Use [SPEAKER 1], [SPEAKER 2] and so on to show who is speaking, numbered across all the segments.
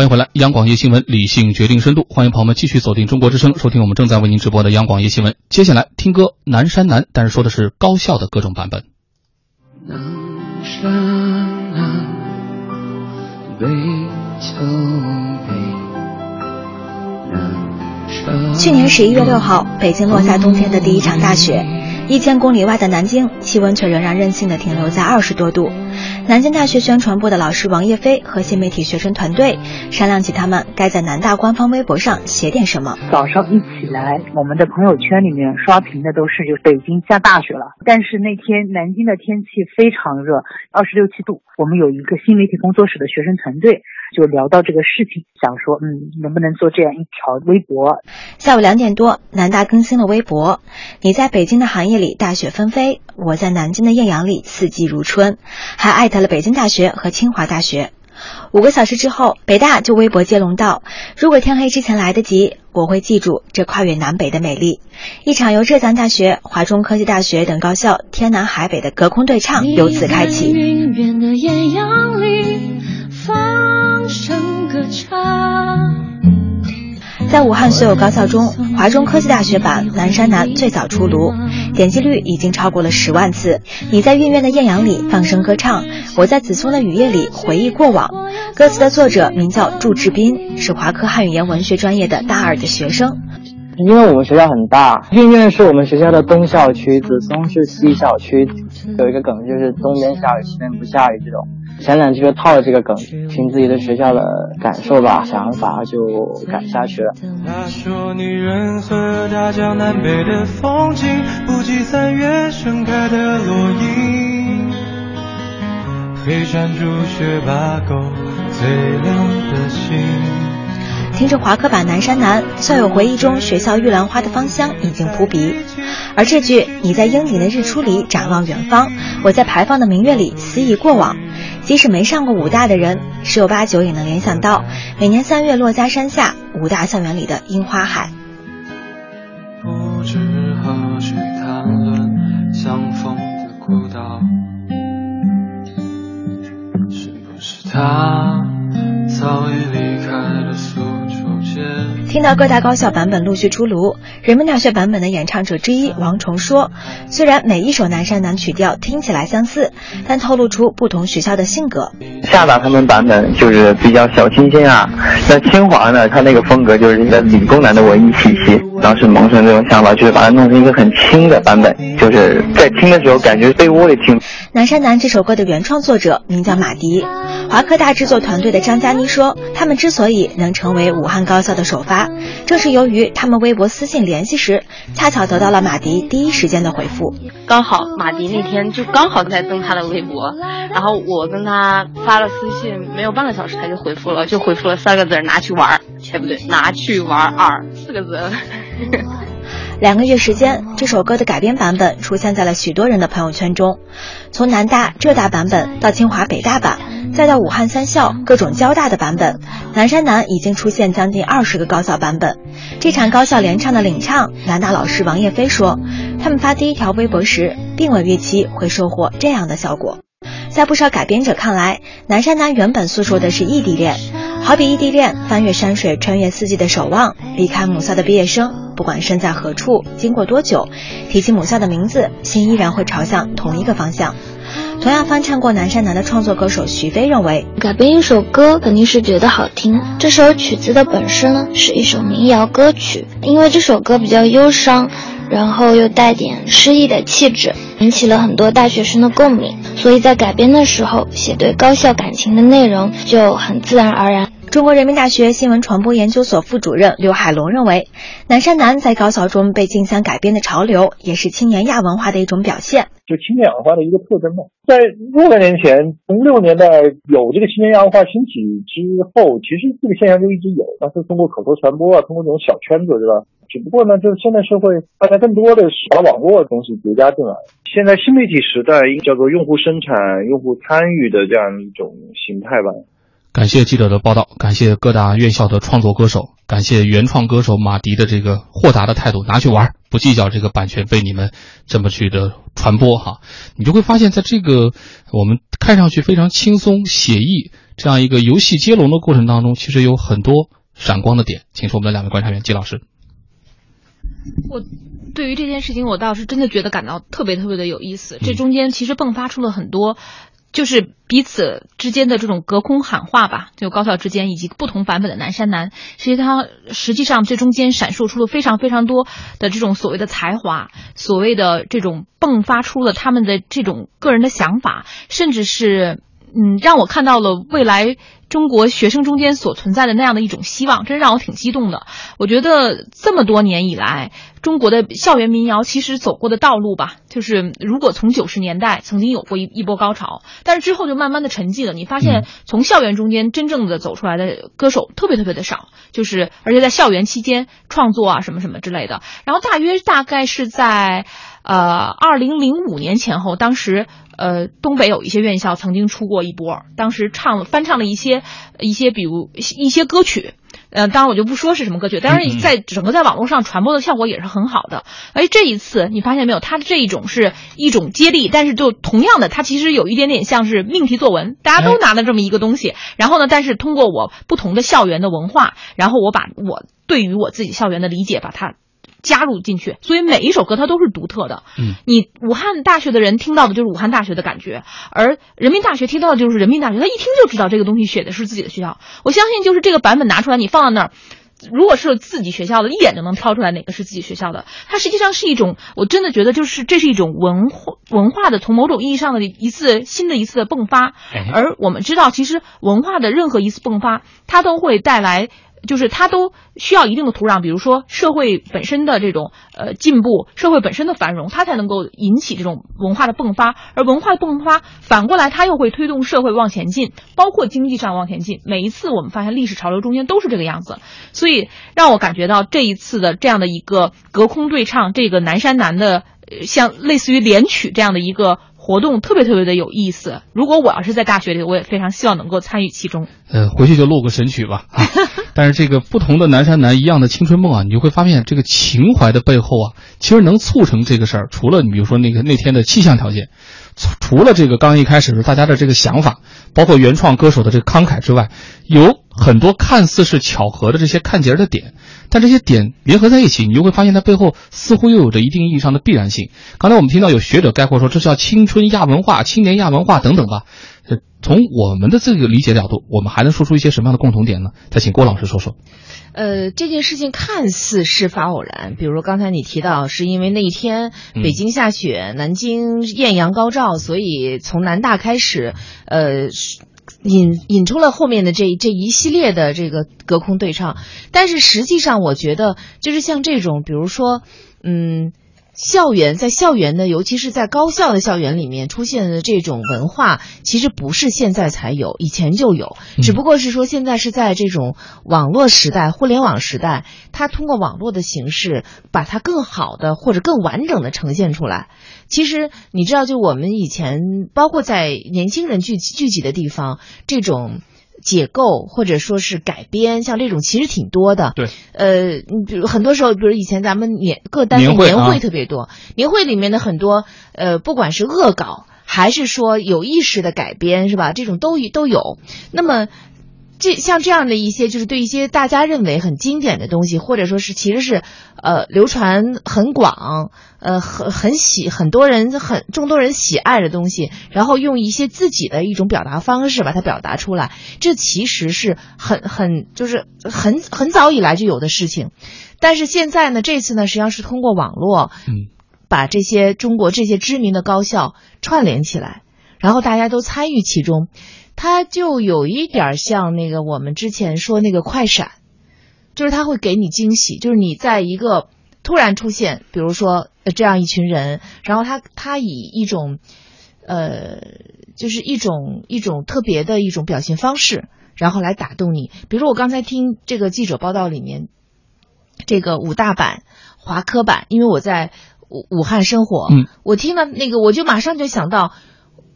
[SPEAKER 1] 欢迎回来，央广夜新闻，理性决定深度。欢迎朋友们继续锁定中国之声，收听我们正在为您直播的央广夜新闻。接下来听歌《南山南》，但是说的是高校的各种版本。
[SPEAKER 2] 南山南，北秋北，南山。
[SPEAKER 3] 去年十一月六号，北京落下冬天的第一场大雪。一千公里外的南京，气温却仍然任性的停留在二十多度。南京大学宣传部的老师王叶飞和新媒体学生团队商量起他们该在南大官方微博上写点什么。
[SPEAKER 4] 早上一起来，我们的朋友圈里面刷屏的都是就北京下大雪了，但是那天南京的天气非常热，二十六七度。我们有一个新媒体工作室的学生团队。就聊到这个事情，想说，嗯，能不能做这样一条微博？
[SPEAKER 3] 下午两点多，南大更新了微博：“你在北京的寒夜里大雪纷飞，我在南京的艳阳里四季如春。”还艾特了北京大学和清华大学。五个小时之后，北大就微博接龙道：“如果天黑之前来得及，我会记住这跨越南北的美丽。”一场由浙江大学、华中科技大学等高校天南海北的隔空对唱由此开启。在武汉所有高校中，华中科技大学版《南山南》最早出炉，点击率已经超过了十万次。你在院院的艳阳里放声歌唱，我在紫松的雨夜里回忆过往。歌词的作者名叫祝志斌，是华科汉语言文学专业的大二的学生。
[SPEAKER 5] 因为我们学校很大，氤氲是我们学校的东校区，紫松是西校区。有一个梗就是东边下雨，西边不下雨这种。前两句就套了这个梗，凭自己的学校的感受吧、想法就改下去了。
[SPEAKER 6] 他说女人和大江南北的风景，不及三月盛开的落英。黑山最亮的心。
[SPEAKER 3] 听着华科版《南山南》，校友回忆中学校玉兰花的芳香已经扑鼻。而这句“你在鹰顶的日出里展望远方，我在排放的明月里思忆过往”。即使没上过武大的人，十有八九也能联想到每年三月珞珈山下武大校园里的樱花海。
[SPEAKER 6] 不知何去谈论相逢的孤岛，是不是他
[SPEAKER 3] 听到各大高校版本陆续出炉，人民大学版本的演唱者之一王重说：“虽然每一首南山南曲调听起来相似，但透露出不同学校的性格。
[SPEAKER 7] 厦大他们版本就是比较小清新啊，那清华呢，他那个风格就是理工男的文艺气息。当时萌生这种想法，就是把它弄成一个很轻的版本，就是在听的时候感觉被窝里听。”
[SPEAKER 3] 南山南这首歌的原创作者名叫马迪，华科大制作团队的张佳妮说：“他们之所以能成为武汉高校的首发。”正是由于他们微博私信联系时，恰巧得到了马迪第一时间的回复。
[SPEAKER 8] 刚好马迪那天就刚好在登他的微博，然后我跟他发了私信，没有半个小时他就回复了，就回复了三个字：拿去玩儿。哎，不对，拿去玩二四个字。
[SPEAKER 3] 两个月时间，这首歌的改编版本出现在了许多人的朋友圈中。从南大、浙大版本到清华、北大版，再到武汉三校各种交大的版本，南山南已经出现将近二十个高校版本。这场高校联唱的领唱，南大老师王叶飞说，他们发第一条微博时，并未预期会收获这样的效果。在不少改编者看来，南山南原本诉说的是异地恋，好比异地恋翻越山水，穿越四季的守望，离开母校的毕业生，不管身在何处，经过多久，提起母校的名字，心依然会朝向同一个方向。同样翻唱过南山南的创作歌手徐飞认为，
[SPEAKER 9] 改编一首歌肯定是觉得好听。这首曲子的本身呢是一首民谣歌曲，因为这首歌比较忧伤。然后又带点诗意的气质，引起了很多大学生的共鸣，所以在改编的时候写对高校感情的内容就很自然而然。
[SPEAKER 3] 中国人民大学新闻传播研究所副主任刘海龙认为，南山南在高校中被竞相改编的潮流，也是青年亚文化的一种表现。
[SPEAKER 10] 就青年亚文化的一个特征嘛。在若干年前，从六十年代有这个青年亚文化兴起之后，其实这个现象就一直有，但是通过口头传播啊，通过这种小圈子，对吧？只不过呢，就是现在社会大家更多的是把网络的东西叠加进来。现在新媒体时代，一个叫做用户生产、用户参与的这样一种形态吧。
[SPEAKER 1] 感谢记者的报道，感谢各大院校的创作歌手，感谢原创歌手马迪的这个豁达的态度，拿去玩，不计较这个版权被你们这么去的传播哈。你就会发现在这个我们看上去非常轻松写意。这样一个游戏接龙的过程当中，其实有很多闪光的点。请出我们的两位观察员，季老师。
[SPEAKER 11] 我对于这件事情，我倒是真的觉得感到特别特别的有意思。这中间其实迸发出了很多。就是彼此之间的这种隔空喊话吧，就高校之间以及不同版本的南山南，实际上实际上这中间闪烁出了非常非常多的这种所谓的才华，所谓的这种迸发出了他们的这种个人的想法，甚至是嗯，让我看到了未来。中国学生中间所存在的那样的一种希望，真让我挺激动的。我觉得这么多年以来，中国的校园民谣其实走过的道路吧，就是如果从九十年代曾经有过一一波高潮，但是之后就慢慢的沉寂了。你发现从校园中间真正的走出来的歌手特别特别的少，就是而且在校园期间创作啊什么什么之类的。然后大约大概是在呃二零零五年前后，当时。呃，东北有一些院校曾经出过一波，当时唱翻唱了一些一些，比如一些歌曲，呃，当然我就不说是什么歌曲，但是在整个在网络上传播的效果也是很好的。哎，这一次你发现没有，它的这一种是一种接力，但是就同样的，它其实有一点点像是命题作文，大家都拿了这么一个东西，然后呢，但是通过我不同的校园的文化，然后我把我对于我自己校园的理解，把它。加入进去，所以每一首歌它都是独特的。
[SPEAKER 1] 嗯，
[SPEAKER 11] 你武汉大学的人听到的就是武汉大学的感觉，而人民大学听到的就是人民大学，他一听就知道这个东西写的是自己的学校。我相信，就是这个版本拿出来，你放在那儿，如果是自己学校的，一眼就能挑出来哪个是自己学校的。它实际上是一种，我真的觉得就是这是一种文化文化的，从某种意义上的一次新的一次的迸发。而我们知道，其实文化的任何一次迸发，它都会带来。就是它都需要一定的土壤，比如说社会本身的这种呃进步，社会本身的繁荣，它才能够引起这种文化的迸发。而文化的迸发，反过来它又会推动社会往前进，包括经济上往前进。每一次我们发现历史潮流中间都是这个样子，所以让我感觉到这一次的这样的一个隔空对唱，这个南山南的像类似于联曲这样的一个。活动特别特别的有意思。如果我要是在大学里，我也非常希望能够参与其中。
[SPEAKER 1] 呃，回去就录个神曲吧。但是这个不同的南山南一样的青春梦啊，你就会发现这个情怀的背后啊，其实能促成这个事儿。除了你比如说那个那天的气象条件，除了这个刚一开始的大家的这个想法，包括原创歌手的这个慷慨之外，有很多看似是巧合的这些看节的点。但这些点联合在一起，你就会发现它背后似乎又有着一定意义上的必然性。刚才我们听到有学者概括说，这叫青春亚文化、青年亚文化等等吧。呃，从我们的这个理解角度，我们还能说出一些什么样的共同点呢？再请郭老师说说。
[SPEAKER 12] 呃，这件事情看似事发偶然，比如刚才你提到，是因为那一天北京下雪，南京艳阳高照，所以从南大开始，呃。引引出了后面的这这一系列的这个隔空对唱，但是实际上我觉得就是像这种，比如说，嗯。校园在校园的，尤其是在高校的校园里面出现的这种文化，其实不是现在才有，以前就有，只不过是说现在是在这种网络时代、互联网时代，它通过网络的形式，把它更好的或者更完整的呈现出来。其实你知道，就我们以前，包括在年轻人聚聚集的地方，这种。解构或者说是改编，像这种其实挺多的。
[SPEAKER 1] 对，
[SPEAKER 12] 呃，你比如很多时候，比如以前咱们年各单位年会特别多，年会里面的很多，呃，不管是恶搞还是说有意识的改编，是吧？这种都都有。那么。这像这样的一些，就是对一些大家认为很经典的东西，或者说是其实是，呃，流传很广，呃，很很喜很多人很众多人喜爱的东西，然后用一些自己的一种表达方式把它表达出来，这其实是很很就是很很早以来就有的事情，但是现在呢，这次呢实际上是通过网络，
[SPEAKER 1] 嗯，
[SPEAKER 12] 把这些中国这些知名的高校串联起来，然后大家都参与其中。它就有一点像那个我们之前说那个快闪，就是它会给你惊喜，就是你在一个突然出现，比如说这样一群人，然后他他以一种，呃，就是一种一种特别的一种表现方式，然后来打动你。比如说我刚才听这个记者报道里面，这个武大版、华科版，因为我在武武汉生活，
[SPEAKER 1] 嗯，
[SPEAKER 12] 我听了那个我就马上就想到。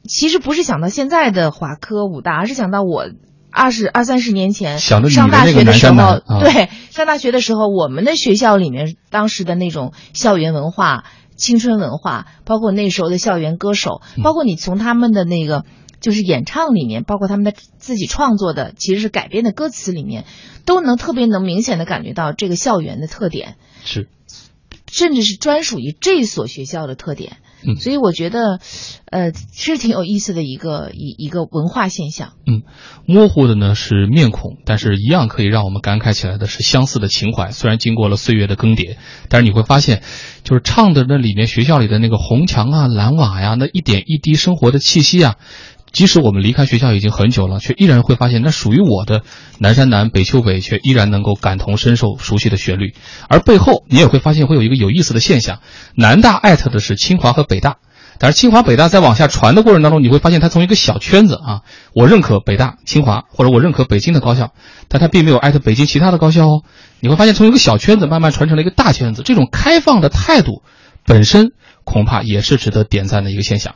[SPEAKER 12] 其实不是想到现在的华科武大，而是想到我二十二三十年前上大学的时候，对，上大学的时候，我们的学校里面当时的那种校园文化、青春文化，包括那时候的校园歌手，包括你从他们的那个就是演唱里面，包括他们的自己创作的，其实是改编的歌词里面，都能特别能明显的感觉到这个校园的特点，
[SPEAKER 1] 是，
[SPEAKER 12] 甚至是专属于这所学校的特点。
[SPEAKER 1] 嗯
[SPEAKER 12] 所以我觉得，呃，是挺有意思的一个一一个文化现象。
[SPEAKER 1] 嗯，模糊的呢是面孔，但是一样可以让我们感慨起来的是相似的情怀。虽然经过了岁月的更迭，但是你会发现，就是唱的那里面学校里的那个红墙啊、蓝瓦呀，那一点一滴生活的气息啊，即使我们离开学校已经很久了，却依然会发现那属于我的南山南、北丘北，却依然能够感同身受熟悉的旋律。而背后你也会发现会有一个有意思的现象：南大艾特的是清华和北大。但是清华、北大在往下传的过程当中，你会发现它从一个小圈子啊，我认可北大、清华，或者我认可北京的高校，但它并没有艾特北京其他的高校哦。你会发现从一个小圈子慢慢传成了一个大圈子，这种开放的态度本身恐怕也是值得点赞的一个现象。